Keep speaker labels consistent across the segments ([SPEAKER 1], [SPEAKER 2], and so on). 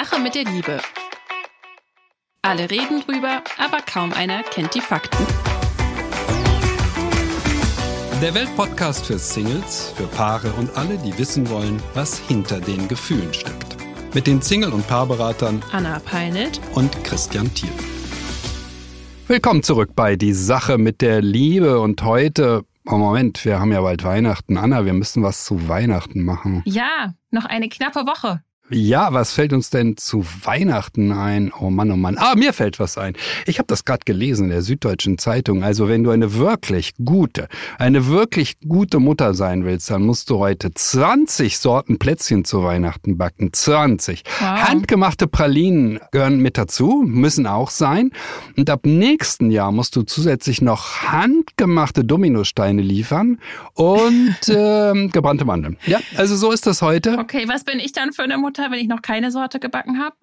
[SPEAKER 1] Sache mit der Liebe. Alle reden drüber, aber kaum einer kennt die Fakten.
[SPEAKER 2] Der Weltpodcast für Singles, für Paare und alle, die wissen wollen, was hinter den Gefühlen steckt. Mit den Single- und Paarberatern
[SPEAKER 1] Anna Peinelt
[SPEAKER 2] und Christian Thiel. Willkommen zurück bei Die Sache mit der Liebe und heute, oh Moment, wir haben ja bald Weihnachten. Anna, wir müssen was zu Weihnachten machen.
[SPEAKER 1] Ja, noch eine knappe Woche.
[SPEAKER 2] Ja, was fällt uns denn zu Weihnachten ein? Oh Mann, oh Mann. Ah, mir fällt was ein. Ich habe das gerade gelesen in der Süddeutschen Zeitung. Also wenn du eine wirklich gute, eine wirklich gute Mutter sein willst, dann musst du heute 20 Sorten Plätzchen zu Weihnachten backen. 20.
[SPEAKER 1] Wow.
[SPEAKER 2] Handgemachte Pralinen gehören mit dazu, müssen auch sein. Und ab nächsten Jahr musst du zusätzlich noch handgemachte Dominosteine liefern und ähm, gebrannte Mandeln. Ja, also so ist das heute.
[SPEAKER 1] Okay, was bin ich dann für eine Mutter, wenn ich noch keine Sorte gebacken habe?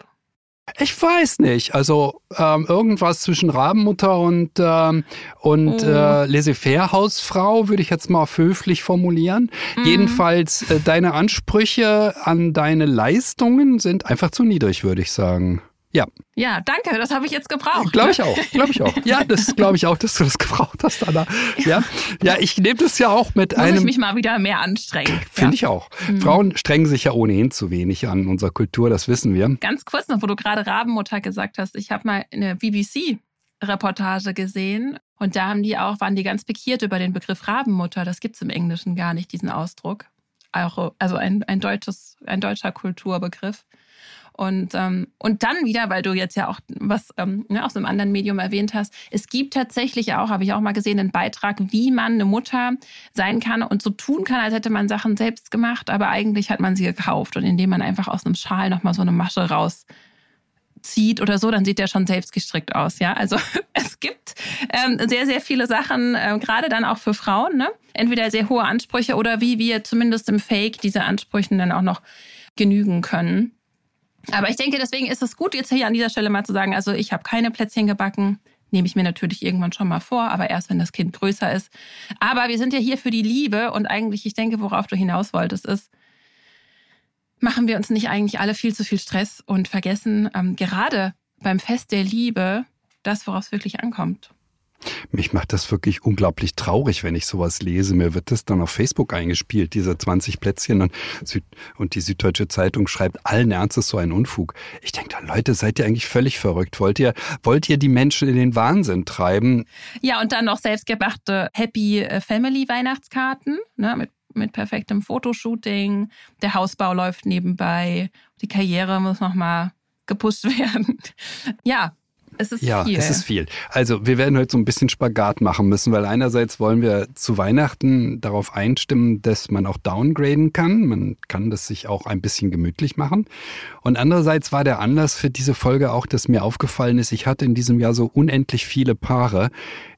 [SPEAKER 2] Ich weiß nicht. Also ähm, irgendwas zwischen Rabenmutter und, ähm, und
[SPEAKER 1] Oh.
[SPEAKER 2] äh, Laissez-faire-Hausfrau würde ich jetzt mal höflich formulieren.
[SPEAKER 1] Mhm.
[SPEAKER 2] Jedenfalls äh, deine Ansprüche an deine Leistungen sind einfach zu niedrig, würde ich sagen. Ja,
[SPEAKER 1] Ja, danke, das habe ich jetzt gebraucht.
[SPEAKER 2] glaube ich auch. Glaube ich auch. Ja, das glaube ich auch, dass du das gebraucht hast, Anna. Ja, ja ich nehme das ja auch mit
[SPEAKER 1] Muss ich
[SPEAKER 2] einem.
[SPEAKER 1] mich mal wieder mehr anstrengen.
[SPEAKER 2] Finde
[SPEAKER 1] ja.
[SPEAKER 2] ich auch. Frauen strengen sich ja ohnehin zu wenig an unserer Kultur, das wissen wir.
[SPEAKER 1] Ganz kurz noch, wo du gerade Rabenmutter gesagt hast. Ich habe mal eine BBC-Reportage gesehen und da haben die auch, waren die ganz pikiert über den Begriff Rabenmutter. Das gibt's im Englischen gar nicht, diesen Ausdruck. Also ein, ein, deutsches, ein deutscher Kulturbegriff. Und, ähm, und dann wieder, weil du jetzt ja auch was ähm, ne, aus einem anderen Medium erwähnt hast, es gibt tatsächlich auch, habe ich auch mal gesehen, einen Beitrag, wie man eine Mutter sein kann und so tun kann, als hätte man Sachen selbst gemacht, aber eigentlich hat man sie gekauft und indem man einfach aus einem Schal nochmal so eine Masche rauszieht oder so, dann sieht der schon selbst gestrickt aus. Ja, also es gibt ähm, sehr, sehr viele Sachen, ähm, gerade dann auch für Frauen, ne? entweder sehr hohe Ansprüche oder wie wir zumindest im Fake diese Ansprüchen dann auch noch genügen können. Aber ich denke, deswegen ist es gut, jetzt hier an dieser Stelle mal zu sagen, also ich habe keine Plätzchen gebacken. Nehme ich mir natürlich irgendwann schon mal vor, aber erst wenn das Kind größer ist. Aber wir sind ja hier für die Liebe und eigentlich, ich denke, worauf du hinaus wolltest, ist, machen wir uns nicht eigentlich alle viel zu viel Stress und vergessen ähm, gerade beim Fest der Liebe das, worauf es wirklich ankommt.
[SPEAKER 2] Mich macht das wirklich unglaublich traurig, wenn ich sowas lese. Mir wird das dann auf Facebook eingespielt, diese 20 Plätzchen und, Süd und die Süddeutsche Zeitung schreibt allen Ernstes so einen Unfug. Ich denke da, Leute, seid ihr eigentlich völlig verrückt? Wollt ihr, wollt ihr die Menschen in den Wahnsinn treiben?
[SPEAKER 1] Ja, und dann noch selbstgemachte Happy Family Weihnachtskarten ne, mit, mit perfektem Fotoshooting. Der Hausbau läuft nebenbei. Die Karriere muss nochmal gepusht werden. Ja, es ist
[SPEAKER 2] Ja,
[SPEAKER 1] viel.
[SPEAKER 2] es ist viel. Also wir werden heute so ein bisschen Spagat machen müssen, weil einerseits wollen wir zu Weihnachten darauf einstimmen, dass man auch downgraden kann. Man kann das sich auch ein bisschen gemütlich machen. Und andererseits war der Anlass für diese Folge auch, dass mir aufgefallen ist, ich hatte in diesem Jahr so unendlich viele Paare.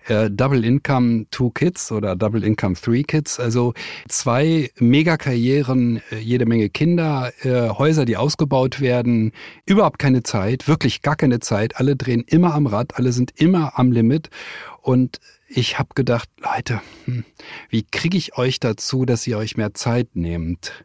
[SPEAKER 2] Äh, Double Income Two Kids oder Double Income Three Kids, also zwei Megakarrieren, äh, jede Menge Kinder, äh, Häuser, die ausgebaut werden, überhaupt keine Zeit, wirklich gar keine Zeit. Alle drehen immer am Rad, alle sind immer am Limit. Und ich habe gedacht, Leute, hm, wie kriege ich euch dazu, dass ihr euch mehr Zeit nehmt?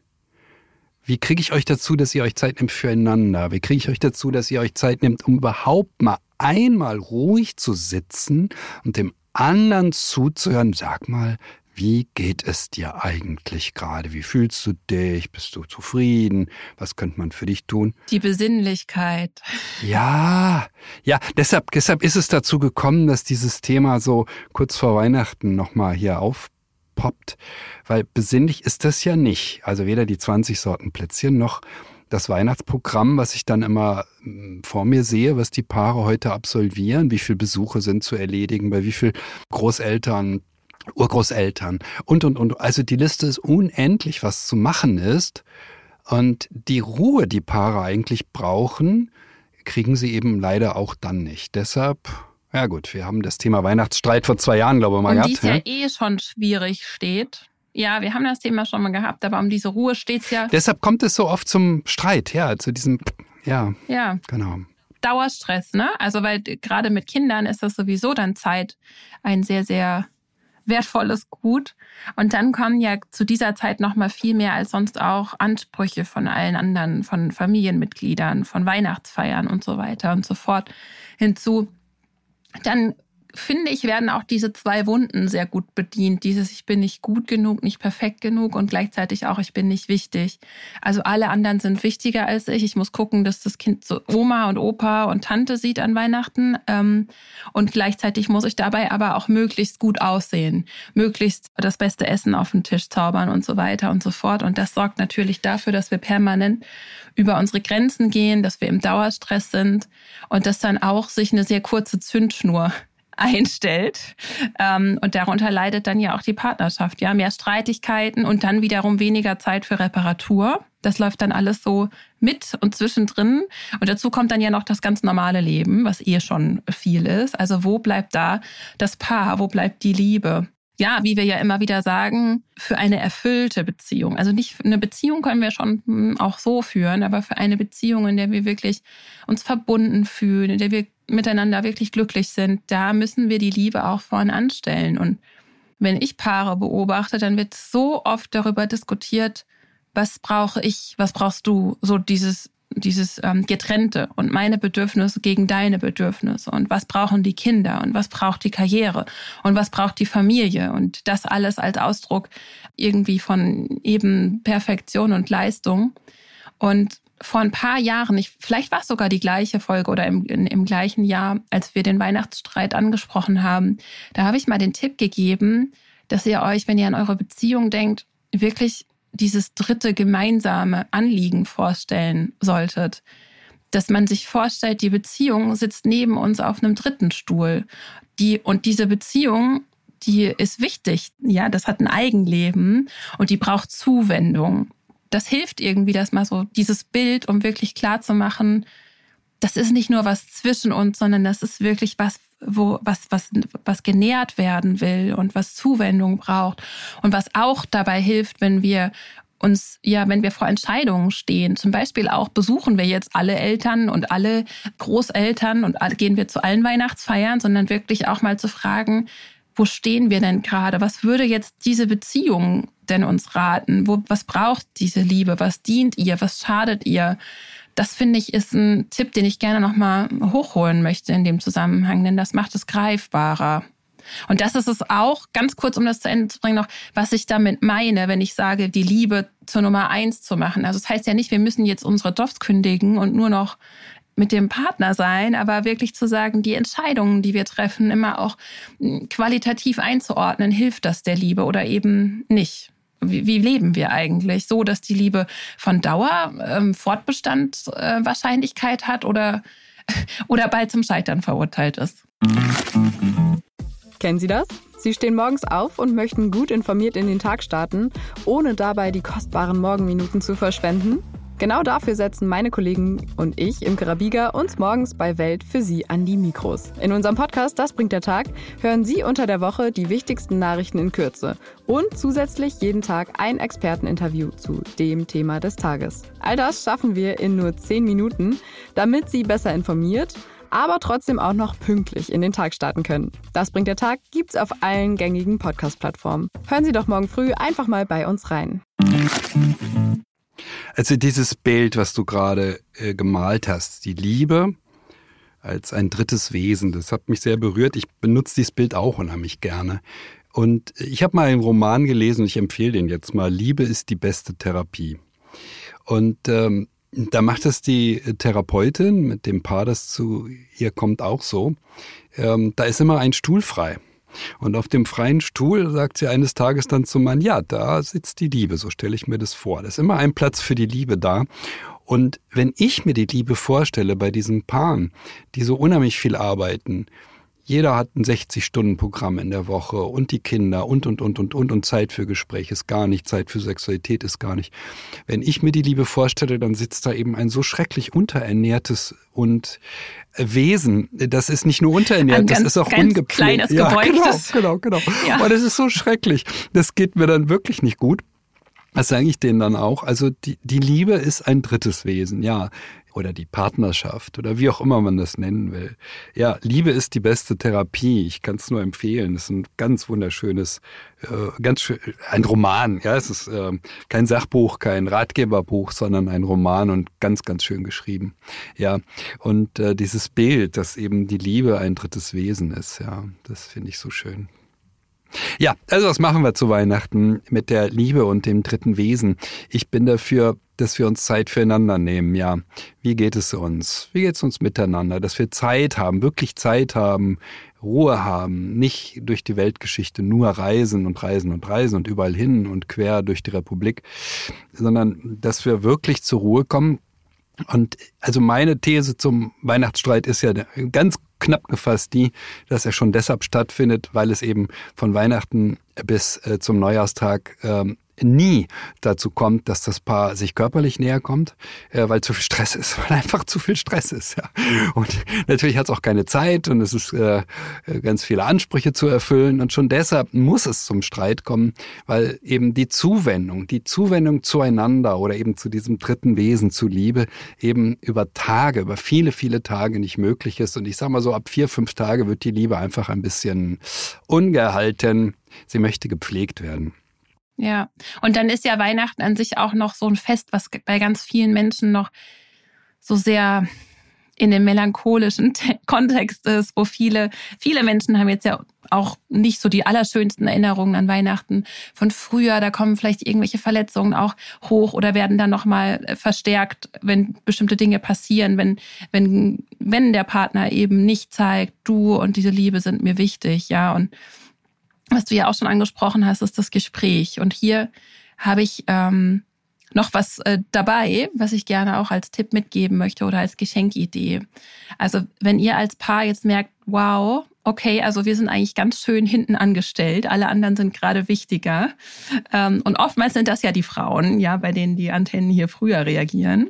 [SPEAKER 2] Wie kriege ich euch dazu, dass ihr euch Zeit nehmt füreinander? Wie kriege ich euch dazu, dass ihr euch Zeit nehmt, um überhaupt mal einmal ruhig zu sitzen und dem anderen zuzuhören? Sag mal, wie geht es dir eigentlich gerade? Wie fühlst du dich? Bist du zufrieden? Was könnte man für dich tun?
[SPEAKER 1] Die Besinnlichkeit.
[SPEAKER 2] Ja, ja, deshalb, deshalb ist es dazu gekommen, dass dieses Thema so kurz vor Weihnachten nochmal hier aufpoppt, weil besinnlich ist das ja nicht. Also weder die 20 Sorten Plätzchen noch das Weihnachtsprogramm, was ich dann immer mm, vor mir sehe, was die Paare heute absolvieren, wie viele Besuche sind zu erledigen, bei wie viel Großeltern, Urgroßeltern und, und, und. Also die Liste ist unendlich, was zu machen ist. Und die Ruhe, die Paare eigentlich brauchen, kriegen sie eben leider auch dann nicht. Deshalb, ja gut, wir haben das Thema Weihnachtsstreit vor zwei Jahren, glaube ich, mal
[SPEAKER 1] um die
[SPEAKER 2] gehabt.
[SPEAKER 1] es ja
[SPEAKER 2] ne?
[SPEAKER 1] eh schon schwierig steht. Ja, wir haben das Thema schon mal gehabt, aber um diese Ruhe steht's ja.
[SPEAKER 2] Deshalb kommt es so oft zum Streit, ja, zu diesem, ja,
[SPEAKER 1] Ja,
[SPEAKER 2] genau.
[SPEAKER 1] Dauerstress, ne? Also weil gerade mit Kindern ist das sowieso dann Zeit, ein sehr, sehr wertvolles Gut. Und dann kommen ja zu dieser Zeit noch mal viel mehr als sonst auch Ansprüche von allen anderen, von Familienmitgliedern, von Weihnachtsfeiern und so weiter und so fort hinzu. Dann finde ich, werden auch diese zwei Wunden sehr gut bedient. Dieses Ich bin nicht gut genug, nicht perfekt genug und gleichzeitig auch Ich bin nicht wichtig. Also alle anderen sind wichtiger als ich. Ich muss gucken, dass das Kind so Oma und Opa und Tante sieht an Weihnachten. Ähm, und gleichzeitig muss ich dabei aber auch möglichst gut aussehen, möglichst das beste Essen auf den Tisch zaubern und so weiter und so fort. Und das sorgt natürlich dafür, dass wir permanent über unsere Grenzen gehen, dass wir im Dauerstress sind und dass dann auch sich eine sehr kurze Zündschnur einstellt. Ähm, und darunter leidet dann ja auch die Partnerschaft. Ja, mehr Streitigkeiten und dann wiederum weniger Zeit für Reparatur. Das läuft dann alles so mit und zwischendrin. Und dazu kommt dann ja noch das ganz normale Leben, was eh schon viel ist. Also wo bleibt da das Paar? Wo bleibt die Liebe? Ja, wie wir ja immer wieder sagen, für eine erfüllte Beziehung. Also nicht eine Beziehung können wir schon hm, auch so führen, aber für eine Beziehung, in der wir wirklich uns verbunden fühlen, in der wir miteinander wirklich glücklich sind, da müssen wir die Liebe auch vorn anstellen. Und wenn ich Paare beobachte, dann wird so oft darüber diskutiert, was brauche ich, was brauchst du, so dieses dieses ähm, getrennte und meine Bedürfnisse gegen deine Bedürfnisse. Und was brauchen die Kinder? Und was braucht die Karriere? Und was braucht die Familie? Und das alles als Ausdruck irgendwie von eben Perfektion und Leistung. Und vor ein paar Jahren, ich, vielleicht war es sogar die gleiche Folge oder im, in, im gleichen Jahr, als wir den Weihnachtsstreit angesprochen haben, da habe ich mal den Tipp gegeben, dass ihr euch, wenn ihr an eure Beziehung denkt, wirklich dieses dritte gemeinsame Anliegen vorstellen solltet. Dass man sich vorstellt, die Beziehung sitzt neben uns auf einem dritten Stuhl. Die, und diese Beziehung, die ist wichtig. Ja, das hat ein Eigenleben und die braucht Zuwendung das hilft irgendwie, das mal so, dieses Bild, um wirklich klar zu machen, das ist nicht nur was zwischen uns, sondern das ist wirklich was, wo, was, was, was genährt werden will und was Zuwendung braucht und was auch dabei hilft, wenn wir uns, ja, wenn wir vor Entscheidungen stehen, zum Beispiel auch besuchen wir jetzt alle Eltern und alle Großeltern und gehen wir zu allen Weihnachtsfeiern, sondern wirklich auch mal zu fragen, wo stehen wir denn gerade? Was würde jetzt diese Beziehung denn uns raten? Wo, was braucht diese Liebe? Was dient ihr? Was schadet ihr? Das finde ich ist ein Tipp, den ich gerne nochmal hochholen möchte in dem Zusammenhang, denn das macht es greifbarer. Und das ist es auch, ganz kurz, um das zu Ende zu bringen, noch, was ich damit meine, wenn ich sage, die Liebe zur Nummer eins zu machen. Also es das heißt ja nicht, wir müssen jetzt unsere Jobs kündigen und nur noch mit dem Partner sein, aber wirklich zu sagen, die Entscheidungen, die wir treffen, immer auch hm, qualitativ einzuordnen, hilft das der Liebe oder eben nicht. Wie, wie leben wir eigentlich? So, dass die Liebe von Dauer ähm, Fortbestandswahrscheinlichkeit äh, hat oder, oder bald zum Scheitern verurteilt ist.
[SPEAKER 3] Kennen Sie das? Sie stehen morgens auf und möchten gut informiert in den Tag starten, ohne dabei die kostbaren Morgenminuten zu verschwenden? Genau dafür setzen meine Kollegen und ich im Karabiga uns morgens bei Welt für Sie an die Mikros. In unserem Podcast Das bringt der Tag hören Sie unter der Woche die wichtigsten Nachrichten in Kürze und zusätzlich jeden Tag ein Experteninterview zu dem Thema des Tages. All das schaffen wir in nur 10 Minuten, damit Sie besser informiert aber trotzdem auch noch pünktlich in den Tag starten können. Das bringt der Tag gibt's auf allen gängigen Podcast-Plattformen. Hören Sie doch morgen früh einfach mal bei uns rein.
[SPEAKER 2] Also dieses Bild, was du gerade äh, gemalt hast, die Liebe als ein drittes Wesen, das hat mich sehr berührt. Ich benutze dieses Bild auch unheimlich gerne. Und ich habe mal einen Roman gelesen, ich empfehle den jetzt mal, Liebe ist die beste Therapie. Und ähm, da macht es die Therapeutin mit dem Paar, das zu ihr kommt, auch so. Ähm, da ist immer ein Stuhl frei. Und auf dem freien Stuhl sagt sie eines Tages dann zum Mann, ja, da sitzt die Liebe, so stelle ich mir das vor. Da ist immer ein Platz für die Liebe da. Und wenn ich mir die Liebe vorstelle bei diesen Paaren, die so unheimlich viel arbeiten, jeder hat ein 60-Stunden-Programm in der Woche und die Kinder und, und, und, und, und, und Zeit für Gespräch ist gar nicht, Zeit für Sexualität ist gar nicht. Wenn ich mir die Liebe vorstelle, dann sitzt da eben ein so schrecklich unterernährtes und Wesen. Das ist nicht nur unterernährt, ein das ganz, ist auch ungepflegt.
[SPEAKER 1] kleines, ja,
[SPEAKER 2] gebeugtes. Genau, genau, genau. Ja. Aber das ist so schrecklich. Das geht mir dann wirklich nicht gut. Das sage ich denen dann auch. Also die, die Liebe ist ein drittes Wesen, ja. Oder die Partnerschaft oder wie auch immer man das nennen will. Ja, Liebe ist die beste Therapie. Ich kann es nur empfehlen. Es ist ein ganz wunderschönes, äh, ganz schön, ein Roman. Ja, es ist äh, kein Sachbuch, kein Ratgeberbuch, sondern ein Roman und ganz, ganz schön geschrieben. Ja, und äh, dieses Bild, dass eben die Liebe ein drittes Wesen ist. Ja, das finde ich so schön. Ja, also was machen wir zu Weihnachten mit der Liebe und dem dritten Wesen? Ich bin dafür, dass wir uns Zeit füreinander nehmen. Ja, wie geht es uns? Wie geht es uns miteinander? Dass wir Zeit haben, wirklich Zeit haben, Ruhe haben, nicht durch die Weltgeschichte nur reisen und reisen und reisen und überall hin und quer durch die Republik, sondern dass wir wirklich zur Ruhe kommen. Und also meine These zum Weihnachtsstreit ist ja ganz knapp gefasst die, dass er schon deshalb stattfindet, weil es eben von Weihnachten bis äh, zum Neujahrstag ähm, nie dazu kommt, dass das Paar sich körperlich näher kommt, äh, weil zu viel Stress ist, weil einfach zu viel Stress ist. Ja. Und natürlich hat es auch keine Zeit und es ist äh, ganz viele Ansprüche zu erfüllen und schon deshalb muss es zum Streit kommen, weil eben die Zuwendung, die Zuwendung zueinander oder eben zu diesem dritten Wesen, zu Liebe, eben über Tage, über viele, viele Tage nicht möglich ist. Und ich sage mal so, ab vier, fünf Tage wird die Liebe einfach ein bisschen ungehalten. Sie möchte gepflegt werden.
[SPEAKER 1] Ja, und dann ist ja Weihnachten an sich auch noch so ein Fest, was bei ganz vielen Menschen noch so sehr in dem melancholischen Kontext ist, wo viele, viele Menschen haben jetzt ja auch nicht so die allerschönsten Erinnerungen an Weihnachten von früher. Da kommen vielleicht irgendwelche Verletzungen auch hoch oder werden dann nochmal äh, verstärkt, wenn bestimmte Dinge passieren, wenn, wenn, wenn der Partner eben nicht zeigt, du und diese Liebe sind mir wichtig, ja. Und was du ja auch schon angesprochen hast, ist das Gespräch. Und hier habe ich ähm, noch was äh, dabei, was ich gerne auch als Tipp mitgeben möchte oder als Geschenkidee. Also wenn ihr als Paar jetzt merkt, wow, okay, also wir sind eigentlich ganz schön hinten angestellt, alle anderen sind gerade wichtiger. Ähm, und oftmals sind das ja die Frauen, ja, bei denen die Antennen hier früher reagieren.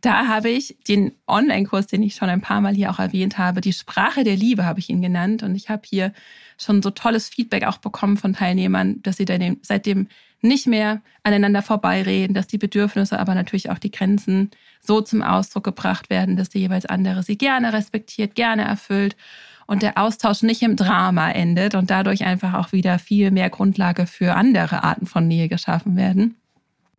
[SPEAKER 1] Da habe ich den Online-Kurs, den ich schon ein paar Mal hier auch erwähnt habe, die Sprache der Liebe habe ich ihn genannt. Und ich habe hier schon so tolles Feedback auch bekommen von Teilnehmern, dass sie seitdem nicht mehr aneinander vorbeireden, dass die Bedürfnisse, aber natürlich auch die Grenzen so zum Ausdruck gebracht werden, dass der jeweils andere sie gerne respektiert, gerne erfüllt und der Austausch nicht im Drama endet und dadurch einfach auch wieder viel mehr Grundlage für andere Arten von Nähe geschaffen werden.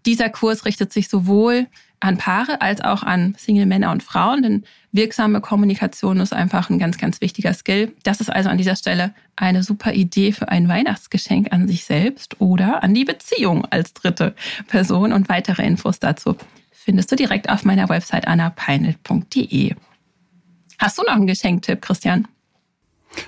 [SPEAKER 1] Dieser Kurs richtet sich sowohl an Paare als auch an Single-Männer und Frauen, denn wirksame Kommunikation ist einfach ein ganz, ganz wichtiger Skill. Das ist also an dieser Stelle eine super Idee für ein Weihnachtsgeschenk an sich selbst oder an die Beziehung als dritte Person. Und weitere Infos dazu findest du direkt auf meiner Website annapeinelt.de. Hast du noch einen Geschenktipp, Christian?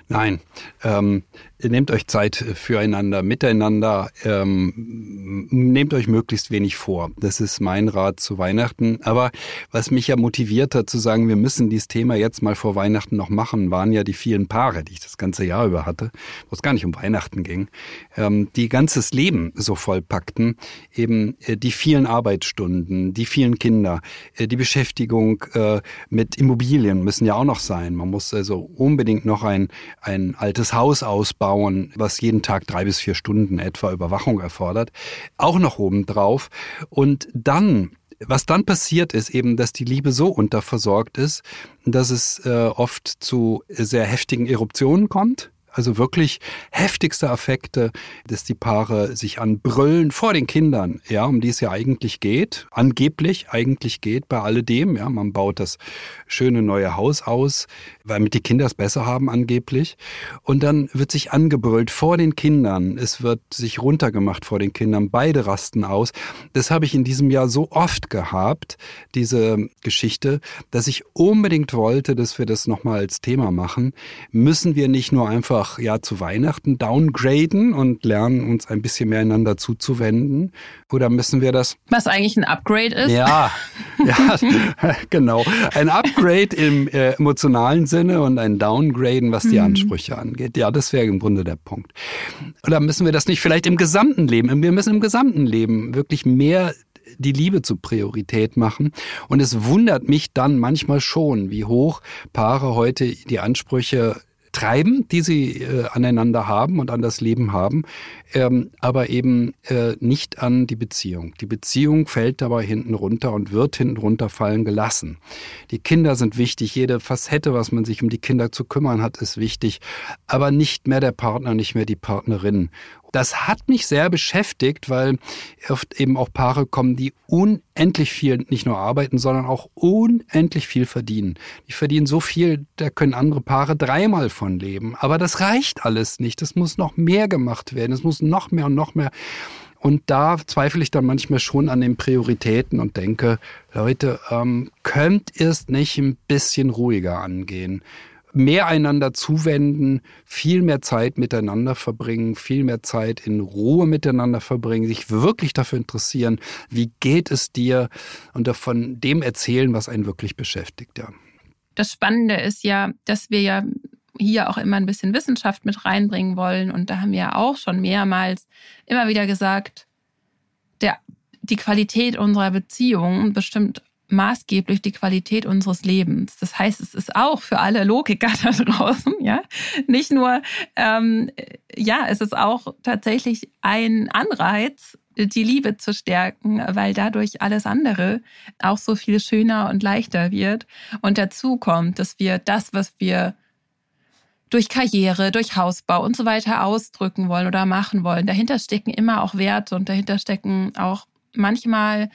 [SPEAKER 2] Nein, ähm, nehmt euch Zeit füreinander, miteinander, ähm, nehmt euch möglichst wenig vor. Das ist mein Rat zu Weihnachten. Aber was mich ja motiviert hat zu sagen, wir müssen dieses Thema jetzt mal vor Weihnachten noch machen, waren ja die vielen Paare, die ich das ganze Jahr über hatte, wo es gar nicht um Weihnachten ging, ähm, die ganzes Leben so vollpackten, eben äh, die vielen Arbeitsstunden, die vielen Kinder, äh, die Beschäftigung äh, mit Immobilien müssen ja auch noch sein. Man muss also unbedingt noch ein, ein altes Haus ausbauen bauen, was jeden Tag drei bis vier Stunden etwa Überwachung erfordert, auch noch oben drauf. Und dann was dann passiert ist eben, dass die Liebe so unterversorgt ist, dass es äh, oft zu sehr heftigen Eruptionen kommt also wirklich heftigste Affekte, dass die Paare sich anbrüllen vor den Kindern, ja, um die es ja eigentlich geht, angeblich eigentlich geht bei alledem, ja, man baut das schöne neue Haus aus, weil mit die Kinder es besser haben angeblich. Und dann wird sich angebrüllt vor den Kindern, es wird sich runtergemacht vor den Kindern, beide rasten aus. Das habe ich in diesem Jahr so oft gehabt, diese Geschichte, dass ich unbedingt wollte, dass wir das nochmal als Thema machen. Müssen wir nicht nur einfach einfach ja zu Weihnachten downgraden und lernen uns ein bisschen mehr einander zuzuwenden? Oder müssen wir das?
[SPEAKER 1] Was eigentlich ein Upgrade ist?
[SPEAKER 2] Ja, ja genau. Ein Upgrade im äh, emotionalen Sinne und ein Downgraden, was die mhm. Ansprüche angeht. Ja, das wäre im Grunde der Punkt. Oder müssen wir das nicht vielleicht im gesamten Leben? Wir müssen im gesamten Leben wirklich mehr die Liebe zur Priorität machen. Und es wundert mich dann manchmal schon, wie hoch Paare heute die Ansprüche treiben, die sie äh, aneinander haben und an das Leben haben, ähm, aber eben äh, nicht an die Beziehung. Die Beziehung fällt dabei hinten runter und wird hinten runterfallen gelassen. Die Kinder sind wichtig, jede Facette, was man sich um die Kinder zu kümmern hat, ist wichtig, aber nicht mehr der Partner, nicht mehr die Partnerin. Das hat mich sehr beschäftigt, weil oft eben auch Paare kommen, die unendlich viel nicht nur arbeiten, sondern auch unendlich viel verdienen. Die verdienen so viel, da können andere Paare dreimal von leben. Aber das reicht alles nicht. Es muss noch mehr gemacht werden. Es muss noch mehr und noch mehr. Und da zweifle ich dann manchmal schon an den Prioritäten und denke, Leute, ähm, könnt ihr es nicht ein bisschen ruhiger angehen? Mehr einander zuwenden, viel mehr Zeit miteinander verbringen, viel mehr Zeit in Ruhe miteinander verbringen, sich wirklich dafür interessieren, wie geht es dir und davon dem erzählen, was einen wirklich beschäftigt, ja.
[SPEAKER 1] Das Spannende ist ja, dass wir ja hier auch immer ein bisschen Wissenschaft mit reinbringen wollen. Und da haben wir ja auch schon mehrmals immer wieder gesagt, der, die Qualität unserer Beziehung bestimmt maßgeblich die Qualität unseres Lebens. Das heißt, es ist auch für alle Logiker da draußen, ja, nicht nur, ähm, ja, es ist auch tatsächlich ein Anreiz, die Liebe zu stärken, weil dadurch alles andere auch so viel schöner und leichter wird. Und dazu kommt, dass wir das, was wir durch Karriere, durch Hausbau und so weiter ausdrücken wollen oder machen wollen, dahinter stecken immer auch Werte und dahinter stecken auch manchmal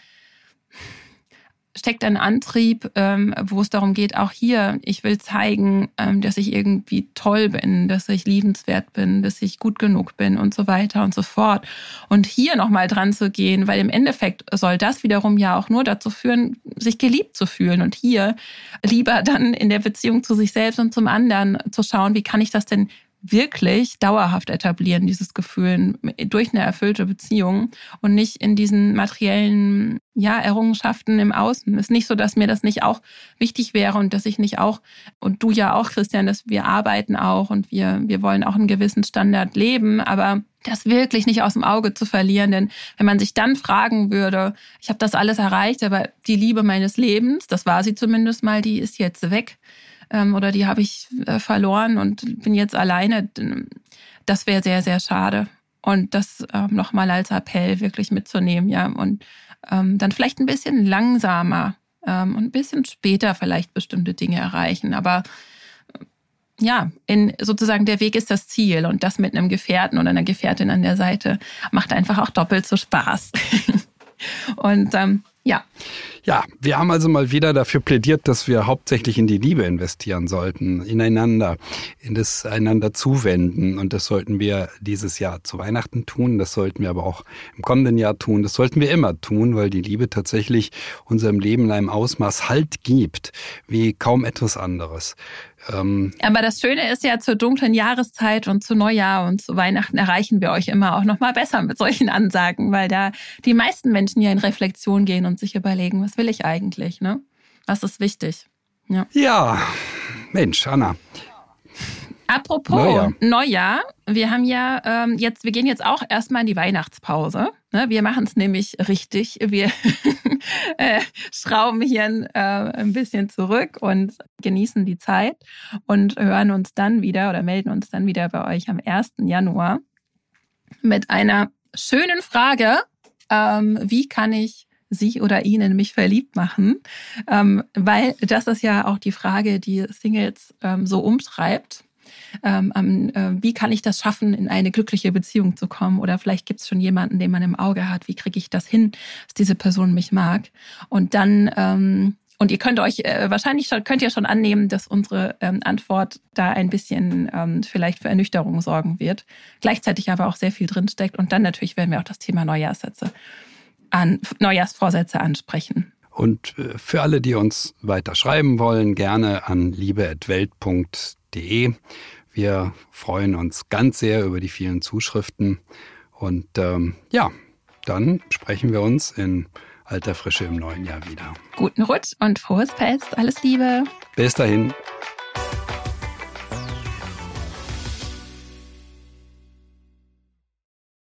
[SPEAKER 1] steckt ein Antrieb, ähm, wo es darum geht, auch hier, ich will zeigen, ähm, dass ich irgendwie toll bin, dass ich liebenswert bin, dass ich gut genug bin und so weiter und so fort. Und hier nochmal dran zu gehen, weil im Endeffekt soll das wiederum ja auch nur dazu führen, sich geliebt zu fühlen und hier lieber dann in der Beziehung zu sich selbst und zum anderen zu schauen, wie kann ich das denn wirklich dauerhaft etablieren, dieses Gefühl durch eine erfüllte Beziehung und nicht in diesen materiellen ja, Errungenschaften im Außen. Es ist nicht so, dass mir das nicht auch wichtig wäre und dass ich nicht auch, und du ja auch, Christian, dass wir arbeiten auch und wir, wir wollen auch einen gewissen Standard leben, aber das wirklich nicht aus dem Auge zu verlieren. Denn wenn man sich dann fragen würde, ich habe das alles erreicht, aber die Liebe meines Lebens, das war sie zumindest mal, die ist jetzt weg ähm, oder die habe ich äh, verloren und bin jetzt alleine, das wäre sehr, sehr schade. Und das ähm, nochmal als Appell wirklich mitzunehmen, ja. Und ähm, dann vielleicht ein bisschen langsamer ähm, und ein bisschen später vielleicht bestimmte Dinge erreichen. Aber äh, ja, in sozusagen der Weg ist das Ziel und das mit einem Gefährten oder einer Gefährtin an der Seite macht einfach auch doppelt so Spaß. und ähm, ja.
[SPEAKER 2] Ja, wir haben also mal wieder dafür plädiert, dass wir hauptsächlich in die Liebe investieren sollten, ineinander, in das einander zuwenden. Und das sollten wir dieses Jahr zu Weihnachten tun. Das sollten wir aber auch im kommenden Jahr tun. Das sollten wir immer tun, weil die Liebe tatsächlich unserem Leben in einem Ausmaß Halt gibt, wie kaum etwas anderes.
[SPEAKER 1] Ähm, Aber das Schöne ist ja zur dunklen Jahreszeit und zu Neujahr und zu Weihnachten erreichen wir euch immer auch noch mal besser mit solchen Ansagen, weil da die meisten Menschen ja in Reflexion gehen und sich überlegen, was will ich eigentlich, ne? Was ist wichtig?
[SPEAKER 2] Ja, ja Mensch, Anna.
[SPEAKER 1] Apropos Neujahr. Neujahr, wir haben ja ähm, jetzt, wir gehen jetzt auch erstmal in die Weihnachtspause. Ne? Wir machen es nämlich richtig. Wir äh, schrauben hier äh, ein bisschen zurück und genießen die Zeit und hören uns dann wieder oder melden uns dann wieder bei euch am 1. Januar mit einer schönen Frage. Ähm, wie kann ich sie oder ihn in mich verliebt machen? Ähm, weil das ist ja auch die Frage, die Singles ähm, so umtreibt ähm, äh, wie kann ich das schaffen, in eine glückliche Beziehung zu kommen? Oder vielleicht gibt es schon jemanden, den man im Auge hat. Wie kriege ich das hin, dass diese Person mich mag? Und dann ähm, und ihr könnt euch äh, wahrscheinlich schon, könnt ihr schon annehmen, dass unsere ähm, Antwort da ein bisschen ähm, vielleicht für Ernüchterung sorgen wird. Gleichzeitig aber auch sehr viel drinsteckt. Und dann natürlich werden wir auch das Thema Neujahrssätze an, Neujahrsvorsätze ansprechen.
[SPEAKER 2] Und äh, für alle, die uns weiter schreiben wollen, gerne an liebe.welt.de. Wir freuen uns ganz sehr über die vielen Zuschriften. Und ähm, ja, dann sprechen wir uns in alter Frische im neuen Jahr wieder.
[SPEAKER 1] Guten Rutsch und frohes Fest. Alles Liebe.
[SPEAKER 2] Bis dahin.